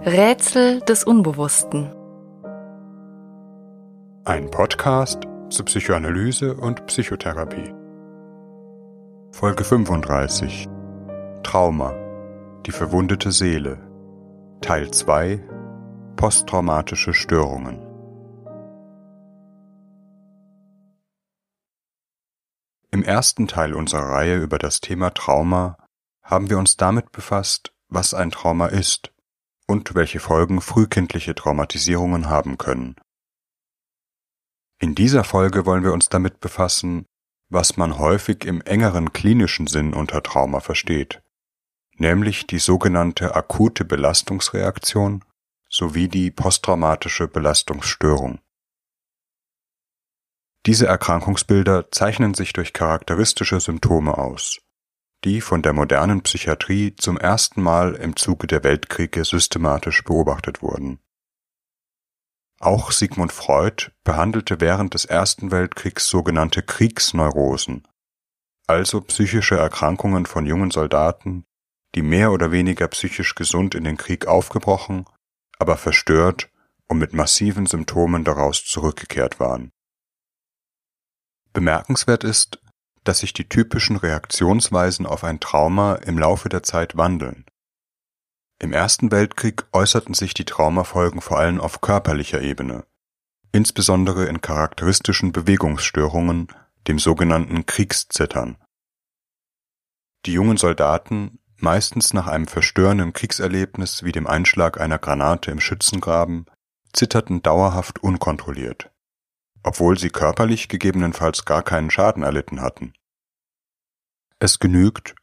Rätsel des Unbewussten. Ein Podcast zur Psychoanalyse und Psychotherapie. Folge 35. Trauma. Die verwundete Seele. Teil 2. Posttraumatische Störungen. Im ersten Teil unserer Reihe über das Thema Trauma haben wir uns damit befasst, was ein Trauma ist und welche Folgen frühkindliche Traumatisierungen haben können. In dieser Folge wollen wir uns damit befassen, was man häufig im engeren klinischen Sinn unter Trauma versteht, nämlich die sogenannte akute Belastungsreaktion sowie die posttraumatische Belastungsstörung. Diese Erkrankungsbilder zeichnen sich durch charakteristische Symptome aus die von der modernen Psychiatrie zum ersten Mal im Zuge der Weltkriege systematisch beobachtet wurden. Auch Sigmund Freud behandelte während des Ersten Weltkriegs sogenannte Kriegsneurosen, also psychische Erkrankungen von jungen Soldaten, die mehr oder weniger psychisch gesund in den Krieg aufgebrochen, aber verstört und mit massiven Symptomen daraus zurückgekehrt waren. Bemerkenswert ist, dass sich die typischen Reaktionsweisen auf ein Trauma im Laufe der Zeit wandeln. Im Ersten Weltkrieg äußerten sich die Traumafolgen vor allem auf körperlicher Ebene, insbesondere in charakteristischen Bewegungsstörungen, dem sogenannten Kriegszittern. Die jungen Soldaten, meistens nach einem verstörenden Kriegserlebnis wie dem Einschlag einer Granate im Schützengraben, zitterten dauerhaft unkontrolliert obwohl sie körperlich gegebenenfalls gar keinen Schaden erlitten hatten. Es genügt,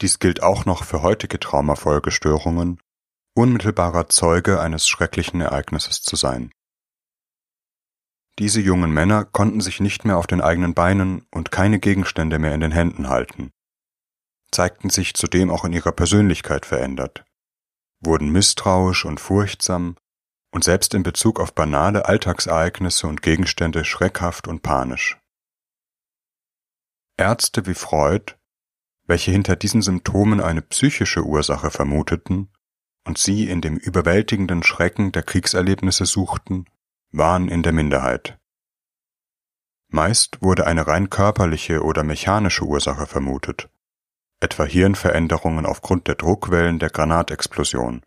dies gilt auch noch für heutige Traumafolgestörungen, unmittelbarer Zeuge eines schrecklichen Ereignisses zu sein. Diese jungen Männer konnten sich nicht mehr auf den eigenen Beinen und keine Gegenstände mehr in den Händen halten, zeigten sich zudem auch in ihrer Persönlichkeit verändert, wurden misstrauisch und furchtsam und selbst in Bezug auf banale Alltagsereignisse und Gegenstände schreckhaft und panisch. Ärzte wie Freud, welche hinter diesen Symptomen eine psychische Ursache vermuteten und sie in dem überwältigenden Schrecken der Kriegserlebnisse suchten, waren in der Minderheit. Meist wurde eine rein körperliche oder mechanische Ursache vermutet, etwa Hirnveränderungen aufgrund der Druckwellen der Granatexplosion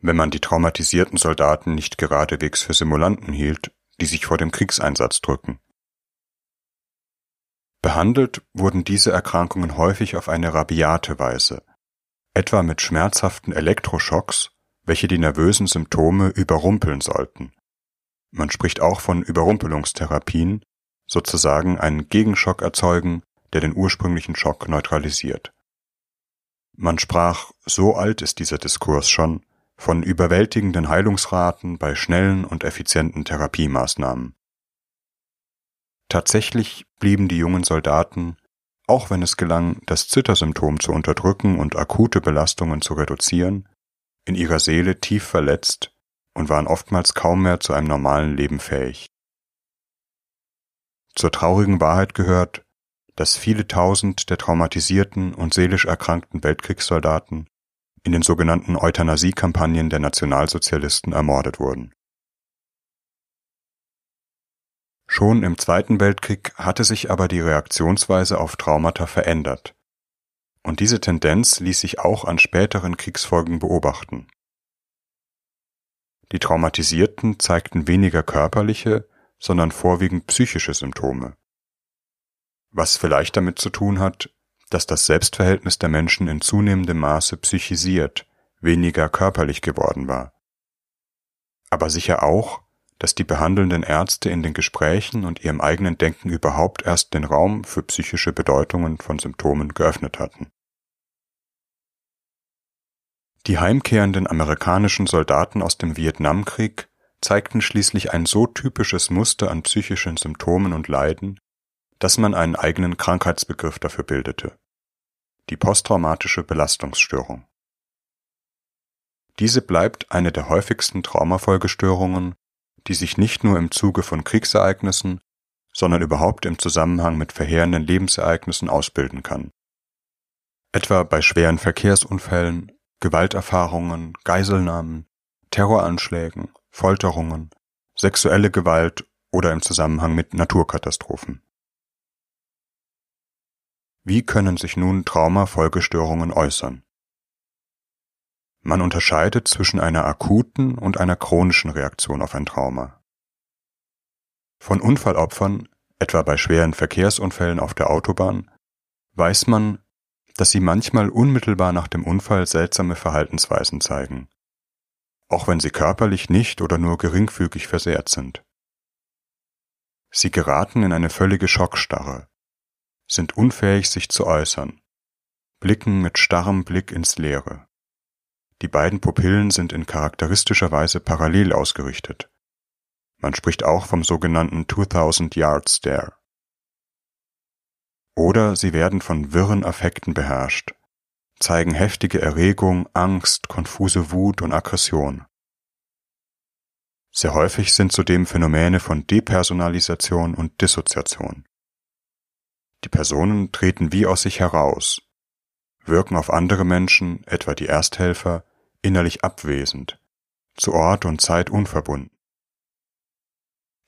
wenn man die traumatisierten Soldaten nicht geradewegs für Simulanten hielt, die sich vor dem Kriegseinsatz drücken. Behandelt wurden diese Erkrankungen häufig auf eine rabiate Weise, etwa mit schmerzhaften Elektroschocks, welche die nervösen Symptome überrumpeln sollten. Man spricht auch von Überrumpelungstherapien, sozusagen einen Gegenschock erzeugen, der den ursprünglichen Schock neutralisiert. Man sprach, so alt ist dieser Diskurs schon, von überwältigenden Heilungsraten bei schnellen und effizienten Therapiemaßnahmen. Tatsächlich blieben die jungen Soldaten, auch wenn es gelang, das Zittersymptom zu unterdrücken und akute Belastungen zu reduzieren, in ihrer Seele tief verletzt und waren oftmals kaum mehr zu einem normalen Leben fähig. Zur traurigen Wahrheit gehört, dass viele tausend der traumatisierten und seelisch erkrankten Weltkriegssoldaten in den sogenannten Euthanasie-Kampagnen der Nationalsozialisten ermordet wurden. Schon im Zweiten Weltkrieg hatte sich aber die Reaktionsweise auf Traumata verändert, und diese Tendenz ließ sich auch an späteren Kriegsfolgen beobachten. Die Traumatisierten zeigten weniger körperliche, sondern vorwiegend psychische Symptome. Was vielleicht damit zu tun hat, dass das Selbstverhältnis der Menschen in zunehmendem Maße psychisiert, weniger körperlich geworden war. Aber sicher auch, dass die behandelnden Ärzte in den Gesprächen und ihrem eigenen Denken überhaupt erst den Raum für psychische Bedeutungen von Symptomen geöffnet hatten. Die heimkehrenden amerikanischen Soldaten aus dem Vietnamkrieg zeigten schließlich ein so typisches Muster an psychischen Symptomen und Leiden, dass man einen eigenen Krankheitsbegriff dafür bildete: die posttraumatische Belastungsstörung. Diese bleibt eine der häufigsten Traumafolgestörungen, die sich nicht nur im Zuge von Kriegsereignissen, sondern überhaupt im Zusammenhang mit verheerenden Lebensereignissen ausbilden kann. Etwa bei schweren Verkehrsunfällen, Gewalterfahrungen, Geiselnahmen, Terroranschlägen, Folterungen, sexuelle Gewalt oder im Zusammenhang mit Naturkatastrophen. Wie können sich nun Traumafolgestörungen äußern? Man unterscheidet zwischen einer akuten und einer chronischen Reaktion auf ein Trauma. Von Unfallopfern, etwa bei schweren Verkehrsunfällen auf der Autobahn, weiß man, dass sie manchmal unmittelbar nach dem Unfall seltsame Verhaltensweisen zeigen, auch wenn sie körperlich nicht oder nur geringfügig versehrt sind. Sie geraten in eine völlige Schockstarre, sind unfähig sich zu äußern, blicken mit starrem Blick ins Leere. Die beiden Pupillen sind in charakteristischer Weise parallel ausgerichtet. Man spricht auch vom sogenannten 2000 Yard Stare. Oder sie werden von wirren Affekten beherrscht, zeigen heftige Erregung, Angst, konfuse Wut und Aggression. Sehr häufig sind zudem Phänomene von Depersonalisation und Dissoziation. Die Personen treten wie aus sich heraus, wirken auf andere Menschen, etwa die Ersthelfer, innerlich abwesend, zu Ort und Zeit unverbunden.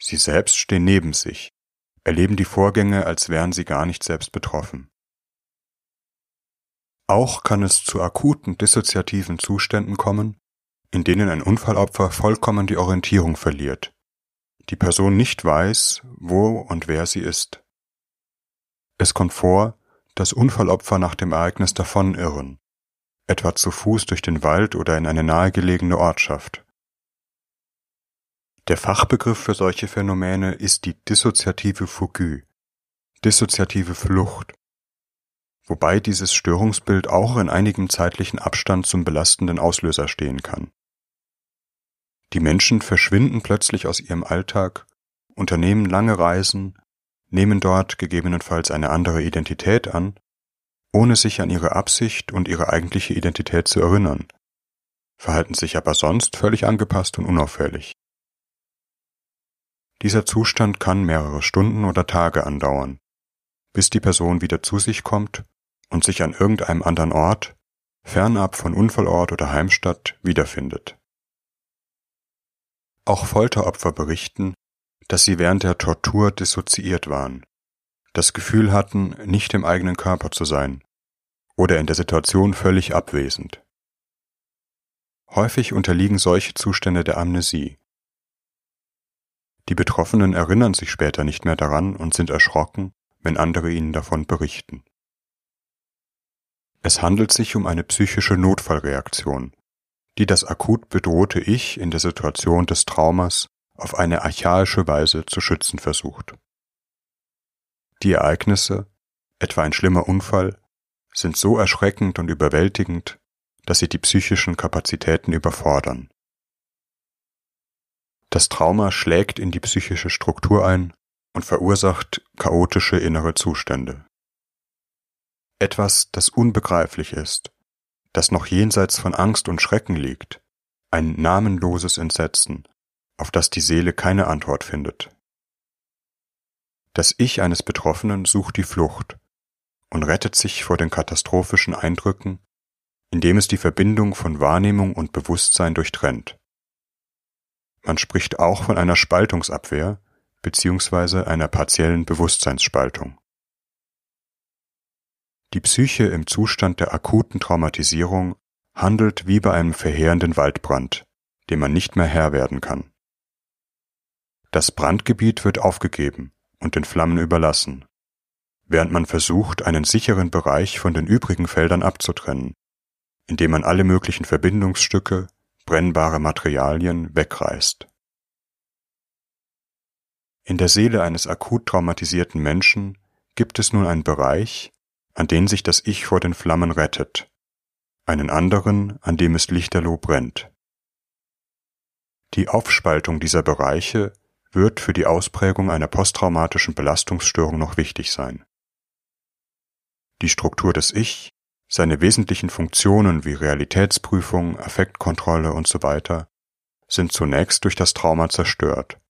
Sie selbst stehen neben sich, erleben die Vorgänge, als wären sie gar nicht selbst betroffen. Auch kann es zu akuten dissoziativen Zuständen kommen, in denen ein Unfallopfer vollkommen die Orientierung verliert, die Person nicht weiß, wo und wer sie ist. Es kommt vor, dass Unfallopfer nach dem Ereignis davonirren, etwa zu Fuß durch den Wald oder in eine nahegelegene Ortschaft. Der Fachbegriff für solche Phänomene ist die dissoziative Fougue, dissoziative Flucht, wobei dieses Störungsbild auch in einigem zeitlichen Abstand zum belastenden Auslöser stehen kann. Die Menschen verschwinden plötzlich aus ihrem Alltag, unternehmen lange Reisen, nehmen dort gegebenenfalls eine andere Identität an, ohne sich an ihre Absicht und ihre eigentliche Identität zu erinnern, verhalten sich aber sonst völlig angepasst und unauffällig. Dieser Zustand kann mehrere Stunden oder Tage andauern, bis die Person wieder zu sich kommt und sich an irgendeinem anderen Ort, fernab von Unfallort oder Heimstatt, wiederfindet. Auch Folteropfer berichten, dass sie während der Tortur dissoziiert waren, das Gefühl hatten, nicht im eigenen Körper zu sein oder in der Situation völlig abwesend. Häufig unterliegen solche Zustände der Amnesie, die Betroffenen erinnern sich später nicht mehr daran und sind erschrocken, wenn andere ihnen davon berichten. Es handelt sich um eine psychische Notfallreaktion, die das akut bedrohte Ich in der Situation des Traumas auf eine archaische Weise zu schützen versucht. Die Ereignisse, etwa ein schlimmer Unfall, sind so erschreckend und überwältigend, dass sie die psychischen Kapazitäten überfordern. Das Trauma schlägt in die psychische Struktur ein und verursacht chaotische innere Zustände. Etwas, das unbegreiflich ist, das noch jenseits von Angst und Schrecken liegt, ein namenloses Entsetzen, auf das die Seele keine Antwort findet. Das Ich eines Betroffenen sucht die Flucht und rettet sich vor den katastrophischen Eindrücken, indem es die Verbindung von Wahrnehmung und Bewusstsein durchtrennt. Man spricht auch von einer Spaltungsabwehr beziehungsweise einer partiellen Bewusstseinsspaltung. Die Psyche im Zustand der akuten Traumatisierung handelt wie bei einem verheerenden Waldbrand, dem man nicht mehr Herr werden kann. Das Brandgebiet wird aufgegeben und den Flammen überlassen, während man versucht, einen sicheren Bereich von den übrigen Feldern abzutrennen, indem man alle möglichen Verbindungsstücke, brennbare Materialien wegreißt. In der Seele eines akut traumatisierten Menschen gibt es nun einen Bereich, an den sich das Ich vor den Flammen rettet, einen anderen, an dem es lichterloh brennt. Die Aufspaltung dieser Bereiche wird für die Ausprägung einer posttraumatischen Belastungsstörung noch wichtig sein. Die Struktur des Ich seine wesentlichen Funktionen wie Realitätsprüfung, Affektkontrolle usw. Sind zunächst durch das Trauma zerstört.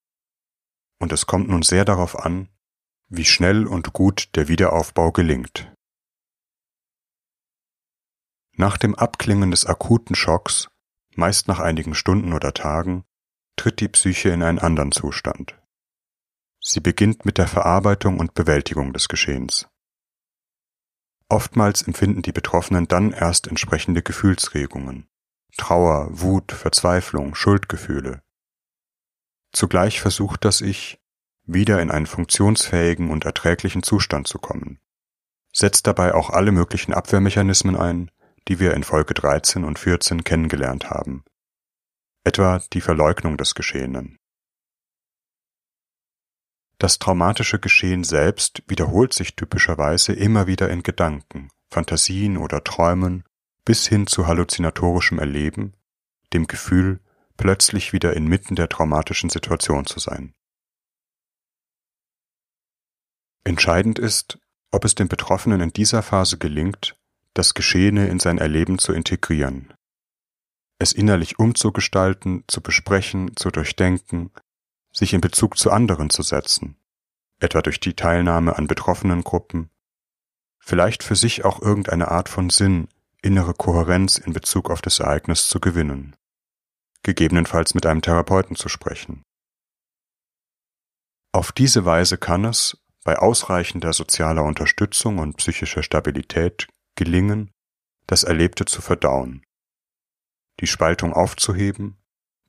Und es kommt nun sehr darauf an, wie schnell und gut der Wiederaufbau gelingt. Nach dem Abklingen des akuten Schocks, meist nach einigen Stunden oder Tagen, tritt die Psyche in einen anderen Zustand. Sie beginnt mit der Verarbeitung und Bewältigung des Geschehens. Oftmals empfinden die Betroffenen dann erst entsprechende Gefühlsregungen, Trauer, Wut, Verzweiflung, Schuldgefühle. Zugleich versucht das Ich, wieder in einen funktionsfähigen und erträglichen Zustand zu kommen, setzt dabei auch alle möglichen Abwehrmechanismen ein, die wir in Folge 13 und 14 kennengelernt haben, etwa die Verleugnung des Geschehenen. Das traumatische Geschehen selbst wiederholt sich typischerweise immer wieder in Gedanken, Fantasien oder Träumen bis hin zu halluzinatorischem Erleben, dem Gefühl, plötzlich wieder inmitten der traumatischen Situation zu sein. Entscheidend ist, ob es dem Betroffenen in dieser Phase gelingt, das Geschehene in sein Erleben zu integrieren, es innerlich umzugestalten, zu besprechen, zu durchdenken, sich in Bezug zu anderen zu setzen, etwa durch die Teilnahme an betroffenen Gruppen, vielleicht für sich auch irgendeine Art von Sinn, innere Kohärenz in Bezug auf das Ereignis zu gewinnen, gegebenenfalls mit einem Therapeuten zu sprechen. Auf diese Weise kann es, bei ausreichender sozialer Unterstützung und psychischer Stabilität, gelingen, das Erlebte zu verdauen, die Spaltung aufzuheben,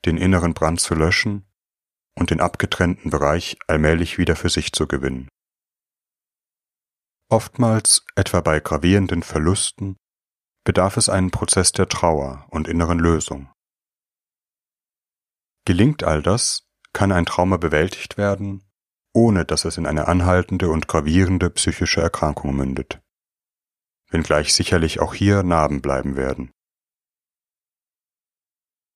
den inneren Brand zu löschen und den abgetrennten Bereich allmählich wieder für sich zu gewinnen. Oftmals, etwa bei gravierenden Verlusten, bedarf es einen Prozess der Trauer und inneren Lösung. Gelingt all das, kann ein Trauma bewältigt werden, ohne dass es in eine anhaltende und gravierende psychische Erkrankung mündet, wenngleich sicherlich auch hier Narben bleiben werden.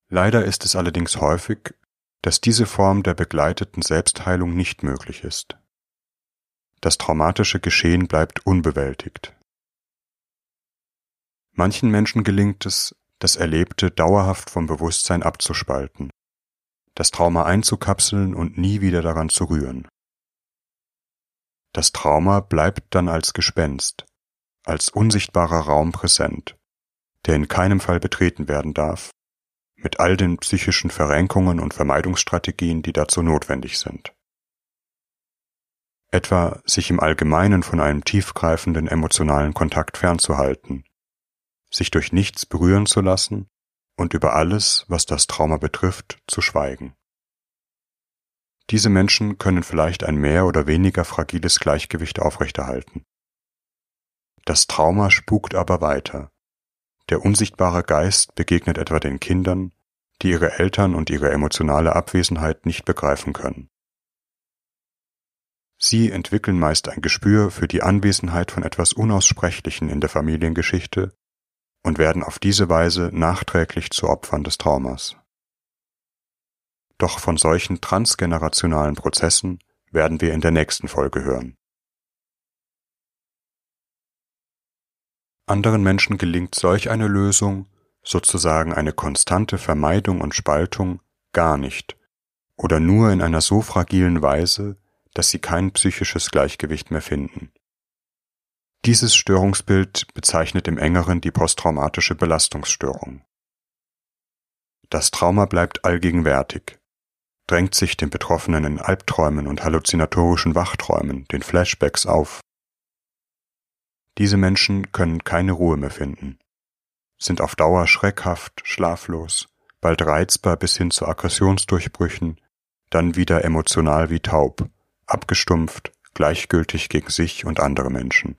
Leider ist es allerdings häufig, dass diese Form der begleiteten Selbstheilung nicht möglich ist. Das traumatische Geschehen bleibt unbewältigt. Manchen Menschen gelingt es, das Erlebte dauerhaft vom Bewusstsein abzuspalten, das Trauma einzukapseln und nie wieder daran zu rühren. Das Trauma bleibt dann als Gespenst, als unsichtbarer Raum präsent, der in keinem Fall betreten werden darf, mit all den psychischen Verrenkungen und Vermeidungsstrategien, die dazu notwendig sind. Etwa sich im Allgemeinen von einem tiefgreifenden emotionalen Kontakt fernzuhalten, sich durch nichts berühren zu lassen und über alles, was das Trauma betrifft, zu schweigen. Diese Menschen können vielleicht ein mehr oder weniger fragiles Gleichgewicht aufrechterhalten. Das Trauma spukt aber weiter. Der unsichtbare Geist begegnet etwa den Kindern, die ihre Eltern und ihre emotionale Abwesenheit nicht begreifen können. Sie entwickeln meist ein Gespür für die Anwesenheit von etwas Unaussprechlichen in der Familiengeschichte und werden auf diese Weise nachträglich zu Opfern des Traumas. Doch von solchen transgenerationalen Prozessen werden wir in der nächsten Folge hören. Anderen Menschen gelingt solch eine Lösung, sozusagen eine konstante Vermeidung und Spaltung, gar nicht oder nur in einer so fragilen Weise, dass sie kein psychisches Gleichgewicht mehr finden. Dieses Störungsbild bezeichnet im engeren die posttraumatische Belastungsstörung. Das Trauma bleibt allgegenwärtig, drängt sich dem Betroffenen in Albträumen und halluzinatorischen Wachträumen, den Flashbacks auf. Diese Menschen können keine Ruhe mehr finden, sind auf Dauer schreckhaft, schlaflos, bald reizbar bis hin zu Aggressionsdurchbrüchen, dann wieder emotional wie taub, abgestumpft, gleichgültig gegen sich und andere Menschen.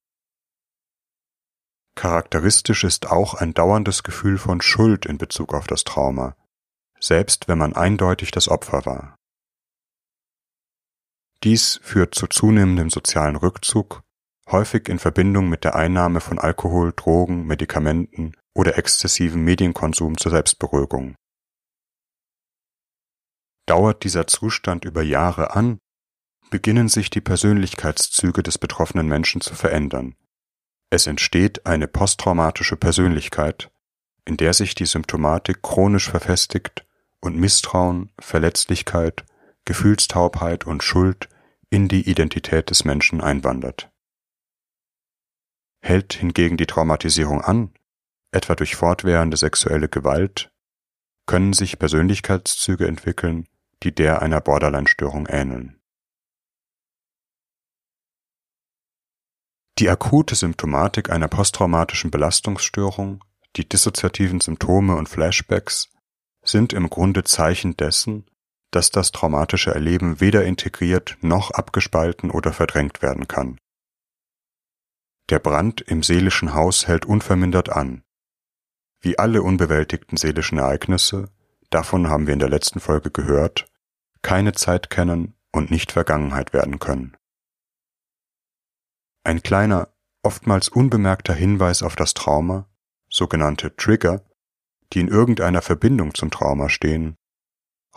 Charakteristisch ist auch ein dauerndes Gefühl von Schuld in Bezug auf das Trauma, selbst wenn man eindeutig das Opfer war. Dies führt zu zunehmendem sozialen Rückzug, häufig in Verbindung mit der Einnahme von Alkohol, Drogen, Medikamenten oder exzessivem Medienkonsum zur Selbstberuhigung. Dauert dieser Zustand über Jahre an, beginnen sich die Persönlichkeitszüge des betroffenen Menschen zu verändern, es entsteht eine posttraumatische Persönlichkeit, in der sich die Symptomatik chronisch verfestigt und Misstrauen, Verletzlichkeit, Gefühlstaubheit und Schuld in die Identität des Menschen einwandert. Hält hingegen die Traumatisierung an, etwa durch fortwährende sexuelle Gewalt, können sich Persönlichkeitszüge entwickeln, die der einer Borderline-Störung ähneln. Die akute Symptomatik einer posttraumatischen Belastungsstörung, die dissoziativen Symptome und Flashbacks sind im Grunde Zeichen dessen, dass das traumatische Erleben weder integriert noch abgespalten oder verdrängt werden kann. Der Brand im seelischen Haus hält unvermindert an. Wie alle unbewältigten seelischen Ereignisse, davon haben wir in der letzten Folge gehört, keine Zeit kennen und nicht Vergangenheit werden können. Ein kleiner, oftmals unbemerkter Hinweis auf das Trauma, sogenannte Trigger, die in irgendeiner Verbindung zum Trauma stehen,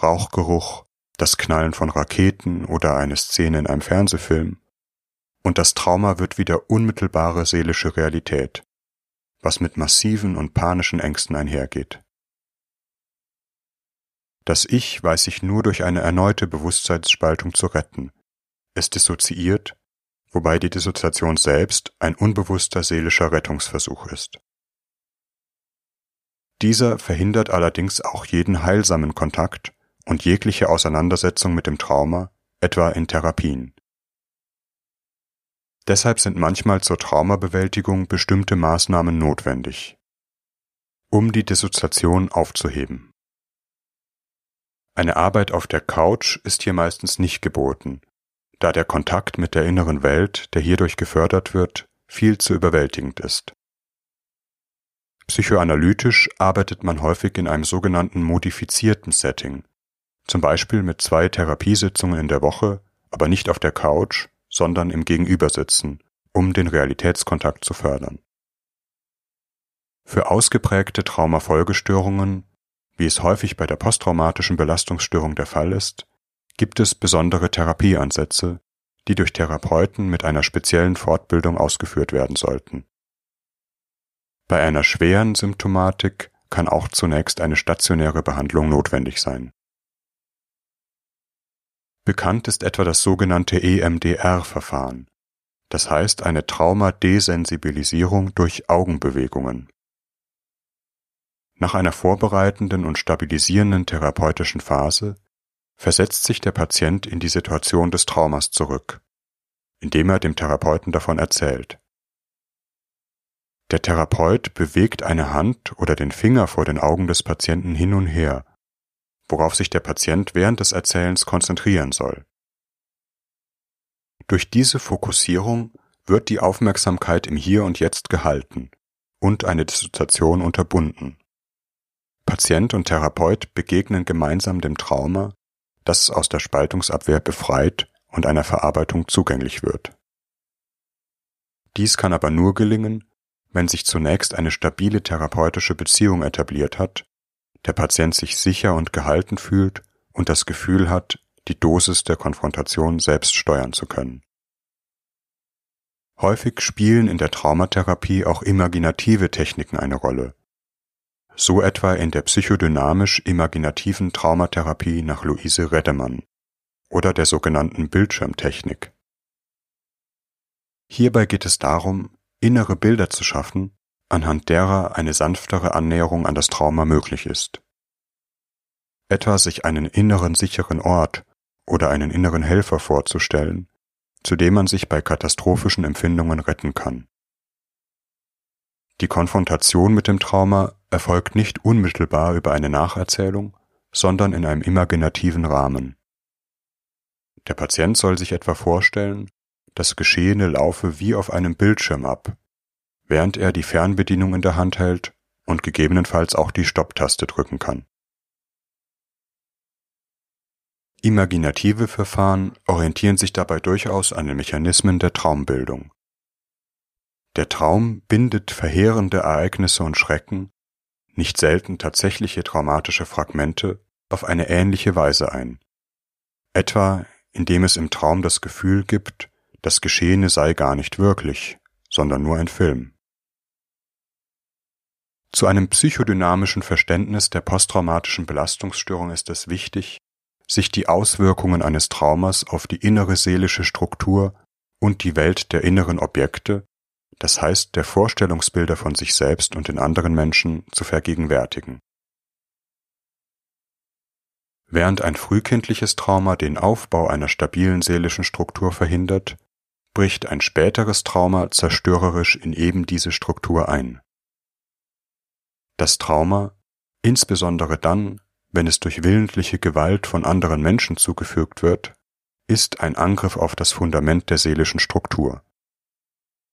Rauchgeruch, das Knallen von Raketen oder eine Szene in einem Fernsehfilm, und das Trauma wird wieder unmittelbare seelische Realität, was mit massiven und panischen Ängsten einhergeht. Das Ich weiß sich nur durch eine erneute Bewusstseinsspaltung zu retten. Es dissoziiert wobei die Dissoziation selbst ein unbewusster seelischer Rettungsversuch ist. Dieser verhindert allerdings auch jeden heilsamen Kontakt und jegliche Auseinandersetzung mit dem Trauma, etwa in Therapien. Deshalb sind manchmal zur Traumabewältigung bestimmte Maßnahmen notwendig, um die Dissoziation aufzuheben. Eine Arbeit auf der Couch ist hier meistens nicht geboten, da der Kontakt mit der inneren Welt, der hierdurch gefördert wird, viel zu überwältigend ist. Psychoanalytisch arbeitet man häufig in einem sogenannten modifizierten Setting, zum Beispiel mit zwei Therapiesitzungen in der Woche, aber nicht auf der Couch, sondern im Gegenübersitzen, um den Realitätskontakt zu fördern. Für ausgeprägte Traumafolgestörungen, wie es häufig bei der posttraumatischen Belastungsstörung der Fall ist, gibt es besondere Therapieansätze, die durch Therapeuten mit einer speziellen Fortbildung ausgeführt werden sollten. Bei einer schweren Symptomatik kann auch zunächst eine stationäre Behandlung notwendig sein. Bekannt ist etwa das sogenannte EMDR-Verfahren, das heißt eine Traumadesensibilisierung durch Augenbewegungen. Nach einer vorbereitenden und stabilisierenden therapeutischen Phase versetzt sich der Patient in die Situation des Traumas zurück, indem er dem Therapeuten davon erzählt. Der Therapeut bewegt eine Hand oder den Finger vor den Augen des Patienten hin und her, worauf sich der Patient während des Erzählens konzentrieren soll. Durch diese Fokussierung wird die Aufmerksamkeit im Hier und Jetzt gehalten und eine Dissoziation unterbunden. Patient und Therapeut begegnen gemeinsam dem Trauma das aus der Spaltungsabwehr befreit und einer Verarbeitung zugänglich wird. Dies kann aber nur gelingen, wenn sich zunächst eine stabile therapeutische Beziehung etabliert hat, der Patient sich sicher und gehalten fühlt und das Gefühl hat, die Dosis der Konfrontation selbst steuern zu können. Häufig spielen in der Traumatherapie auch imaginative Techniken eine Rolle, so etwa in der psychodynamisch-imaginativen Traumatherapie nach Luise Reddemann oder der sogenannten Bildschirmtechnik. Hierbei geht es darum, innere Bilder zu schaffen, anhand derer eine sanftere Annäherung an das Trauma möglich ist. Etwa sich einen inneren sicheren Ort oder einen inneren Helfer vorzustellen, zu dem man sich bei katastrophischen Empfindungen retten kann. Die Konfrontation mit dem Trauma erfolgt nicht unmittelbar über eine Nacherzählung, sondern in einem imaginativen Rahmen. Der Patient soll sich etwa vorstellen, das Geschehene laufe wie auf einem Bildschirm ab, während er die Fernbedienung in der Hand hält und gegebenenfalls auch die Stopptaste drücken kann. Imaginative Verfahren orientieren sich dabei durchaus an den Mechanismen der Traumbildung. Der Traum bindet verheerende Ereignisse und Schrecken, nicht selten tatsächliche traumatische Fragmente, auf eine ähnliche Weise ein. Etwa indem es im Traum das Gefühl gibt, das Geschehene sei gar nicht wirklich, sondern nur ein Film. Zu einem psychodynamischen Verständnis der posttraumatischen Belastungsstörung ist es wichtig, sich die Auswirkungen eines Traumas auf die innere seelische Struktur und die Welt der inneren Objekte das heißt der Vorstellungsbilder von sich selbst und den anderen Menschen zu vergegenwärtigen. Während ein frühkindliches Trauma den Aufbau einer stabilen seelischen Struktur verhindert, bricht ein späteres Trauma zerstörerisch in eben diese Struktur ein. Das Trauma, insbesondere dann, wenn es durch willentliche Gewalt von anderen Menschen zugefügt wird, ist ein Angriff auf das Fundament der seelischen Struktur.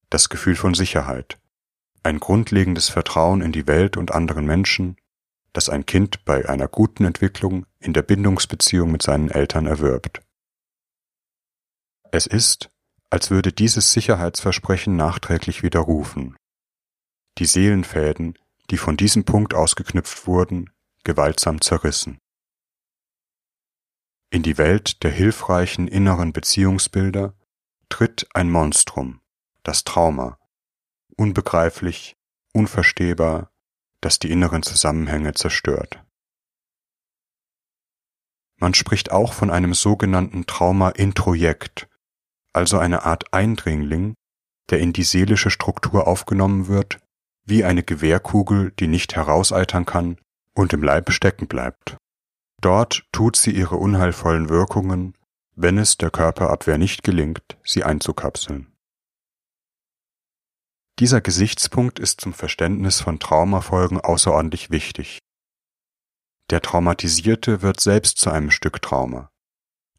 Das Gefühl von Sicherheit, ein grundlegendes Vertrauen in die Welt und anderen Menschen, das ein Kind bei einer guten Entwicklung in der Bindungsbeziehung mit seinen Eltern erwirbt. Es ist, als würde dieses Sicherheitsversprechen nachträglich widerrufen. Die Seelenfäden, die von diesem Punkt ausgeknüpft wurden, gewaltsam zerrissen. In die Welt der hilfreichen inneren Beziehungsbilder tritt ein Monstrum, das Trauma, unbegreiflich, unverstehbar, das die inneren Zusammenhänge zerstört. Man spricht auch von einem sogenannten Trauma-Introjekt, also eine Art Eindringling, der in die seelische Struktur aufgenommen wird, wie eine Gewehrkugel, die nicht herauseitern kann und im Leibe stecken bleibt. Dort tut sie ihre unheilvollen Wirkungen, wenn es der Körperabwehr nicht gelingt, sie einzukapseln. Dieser Gesichtspunkt ist zum Verständnis von Traumafolgen außerordentlich wichtig. Der Traumatisierte wird selbst zu einem Stück Trauma.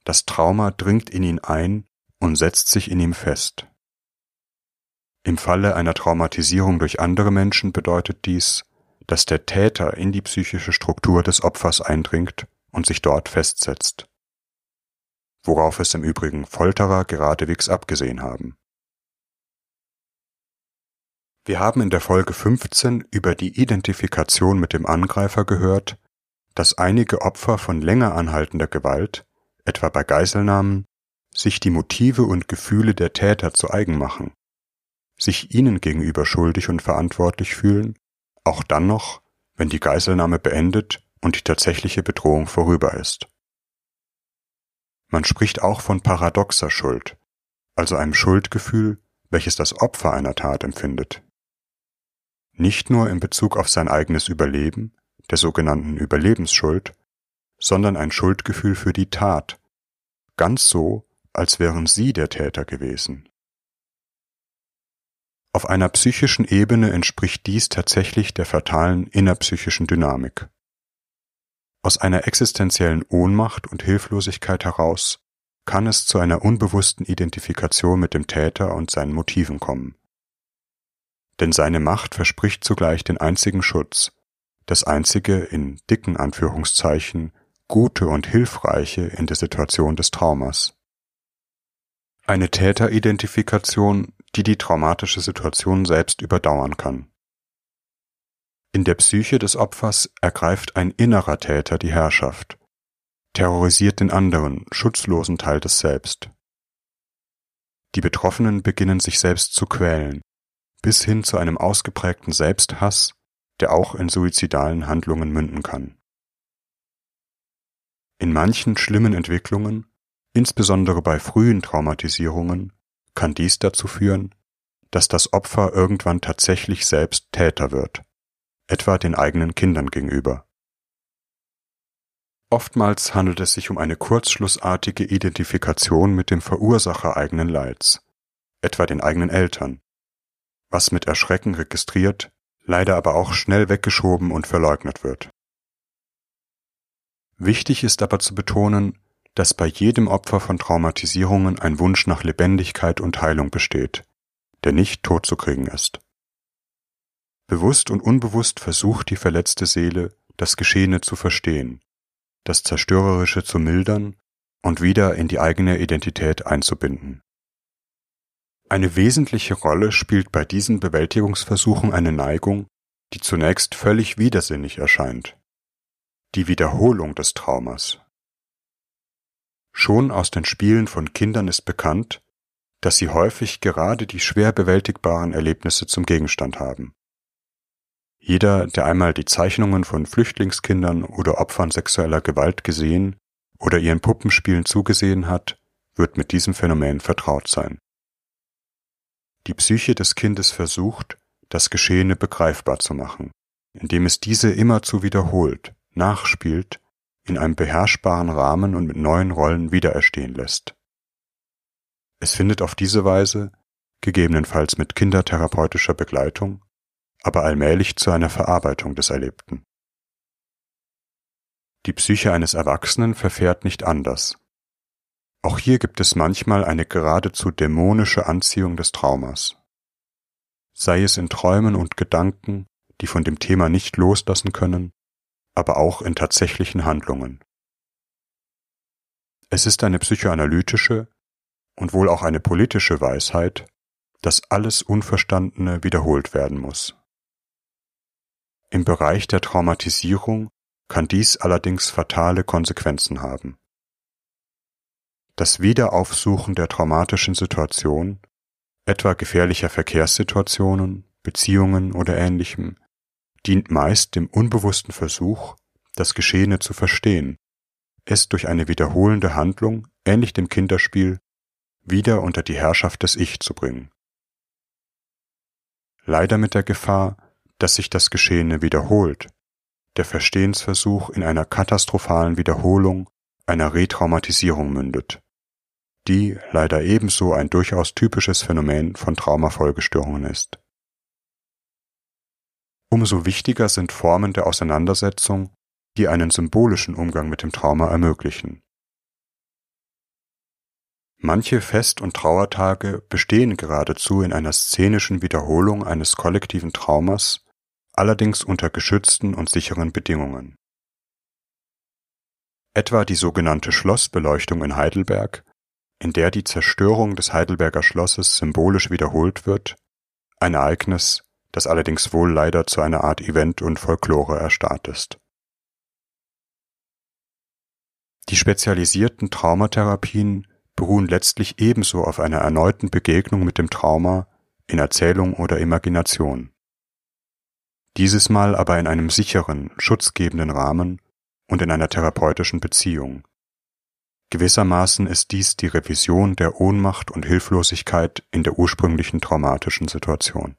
Das Trauma dringt in ihn ein und setzt sich in ihm fest. Im Falle einer Traumatisierung durch andere Menschen bedeutet dies, dass der Täter in die psychische Struktur des Opfers eindringt und sich dort festsetzt. Worauf es im Übrigen Folterer geradewegs abgesehen haben. Wir haben in der Folge 15 über die Identifikation mit dem Angreifer gehört, dass einige Opfer von länger anhaltender Gewalt, etwa bei Geiselnahmen, sich die Motive und Gefühle der Täter zu eigen machen, sich ihnen gegenüber schuldig und verantwortlich fühlen, auch dann noch, wenn die Geiselnahme beendet und die tatsächliche Bedrohung vorüber ist. Man spricht auch von paradoxer Schuld, also einem Schuldgefühl, welches das Opfer einer Tat empfindet. Nicht nur in Bezug auf sein eigenes Überleben, der sogenannten Überlebensschuld, sondern ein Schuldgefühl für die Tat, ganz so, als wären sie der Täter gewesen. Auf einer psychischen Ebene entspricht dies tatsächlich der fatalen innerpsychischen Dynamik. Aus einer existenziellen Ohnmacht und Hilflosigkeit heraus kann es zu einer unbewussten Identifikation mit dem Täter und seinen Motiven kommen. Denn seine Macht verspricht zugleich den einzigen Schutz, das einzige in dicken Anführungszeichen gute und hilfreiche in der Situation des Traumas. Eine Täteridentifikation, die die traumatische Situation selbst überdauern kann. In der Psyche des Opfers ergreift ein innerer Täter die Herrschaft, terrorisiert den anderen, schutzlosen Teil des Selbst. Die Betroffenen beginnen sich selbst zu quälen, bis hin zu einem ausgeprägten Selbsthass, der auch in suizidalen Handlungen münden kann. In manchen schlimmen Entwicklungen Insbesondere bei frühen Traumatisierungen kann dies dazu führen, dass das Opfer irgendwann tatsächlich selbst Täter wird, etwa den eigenen Kindern gegenüber. Oftmals handelt es sich um eine kurzschlussartige Identifikation mit dem Verursacher eigenen Leids, etwa den eigenen Eltern, was mit Erschrecken registriert, leider aber auch schnell weggeschoben und verleugnet wird. Wichtig ist aber zu betonen, dass bei jedem Opfer von Traumatisierungen ein Wunsch nach Lebendigkeit und Heilung besteht, der nicht totzukriegen ist. Bewusst und unbewusst versucht die verletzte Seele, das Geschehene zu verstehen, das Zerstörerische zu mildern und wieder in die eigene Identität einzubinden. Eine wesentliche Rolle spielt bei diesen Bewältigungsversuchen eine Neigung, die zunächst völlig widersinnig erscheint. Die Wiederholung des Traumas. Schon aus den Spielen von Kindern ist bekannt, dass sie häufig gerade die schwer bewältigbaren Erlebnisse zum Gegenstand haben. Jeder, der einmal die Zeichnungen von Flüchtlingskindern oder Opfern sexueller Gewalt gesehen oder ihren Puppenspielen zugesehen hat, wird mit diesem Phänomen vertraut sein. Die Psyche des Kindes versucht, das Geschehene begreifbar zu machen, indem es diese immerzu wiederholt, nachspielt, in einem beherrschbaren Rahmen und mit neuen Rollen wiedererstehen lässt. Es findet auf diese Weise, gegebenenfalls mit kindertherapeutischer Begleitung, aber allmählich zu einer Verarbeitung des Erlebten. Die Psyche eines Erwachsenen verfährt nicht anders. Auch hier gibt es manchmal eine geradezu dämonische Anziehung des Traumas. Sei es in Träumen und Gedanken, die von dem Thema nicht loslassen können, aber auch in tatsächlichen Handlungen. Es ist eine psychoanalytische und wohl auch eine politische Weisheit, dass alles Unverstandene wiederholt werden muss. Im Bereich der Traumatisierung kann dies allerdings fatale Konsequenzen haben. Das Wiederaufsuchen der traumatischen Situation, etwa gefährlicher Verkehrssituationen, Beziehungen oder ähnlichem, dient meist dem unbewussten Versuch, das Geschehene zu verstehen, es durch eine wiederholende Handlung, ähnlich dem Kinderspiel, wieder unter die Herrschaft des Ich zu bringen. Leider mit der Gefahr, dass sich das Geschehene wiederholt, der Verstehensversuch in einer katastrophalen Wiederholung einer Retraumatisierung mündet, die leider ebenso ein durchaus typisches Phänomen von Traumafolgestörungen ist. Umso wichtiger sind Formen der Auseinandersetzung, die einen symbolischen Umgang mit dem Trauma ermöglichen. Manche Fest- und Trauertage bestehen geradezu in einer szenischen Wiederholung eines kollektiven Traumas, allerdings unter geschützten und sicheren Bedingungen. Etwa die sogenannte Schlossbeleuchtung in Heidelberg, in der die Zerstörung des Heidelberger Schlosses symbolisch wiederholt wird, ein Ereignis, das allerdings wohl leider zu einer Art Event und Folklore erstarrt ist. Die spezialisierten Traumatherapien beruhen letztlich ebenso auf einer erneuten Begegnung mit dem Trauma in Erzählung oder Imagination. Dieses Mal aber in einem sicheren, schutzgebenden Rahmen und in einer therapeutischen Beziehung. Gewissermaßen ist dies die Revision der Ohnmacht und Hilflosigkeit in der ursprünglichen traumatischen Situation.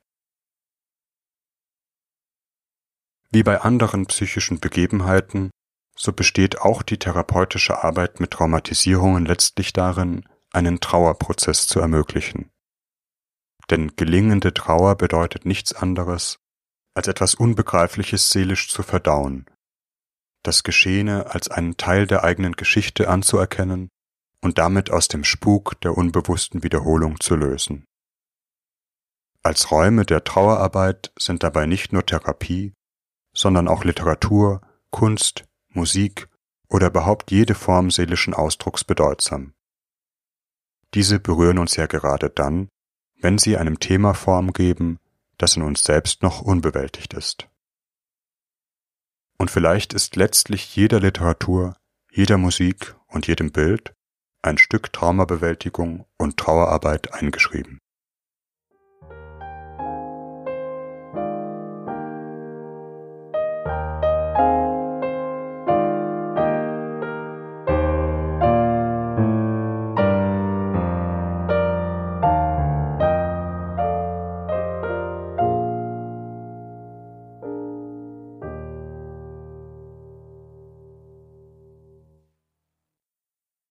Wie bei anderen psychischen Begebenheiten, so besteht auch die therapeutische Arbeit mit Traumatisierungen letztlich darin, einen Trauerprozess zu ermöglichen. Denn gelingende Trauer bedeutet nichts anderes, als etwas Unbegreifliches seelisch zu verdauen, das Geschehene als einen Teil der eigenen Geschichte anzuerkennen und damit aus dem Spuk der unbewussten Wiederholung zu lösen. Als Räume der Trauerarbeit sind dabei nicht nur Therapie, sondern auch Literatur, Kunst, Musik oder überhaupt jede Form seelischen Ausdrucks bedeutsam. Diese berühren uns ja gerade dann, wenn sie einem Thema Form geben, das in uns selbst noch unbewältigt ist. Und vielleicht ist letztlich jeder Literatur, jeder Musik und jedem Bild ein Stück Traumabewältigung und Trauerarbeit eingeschrieben.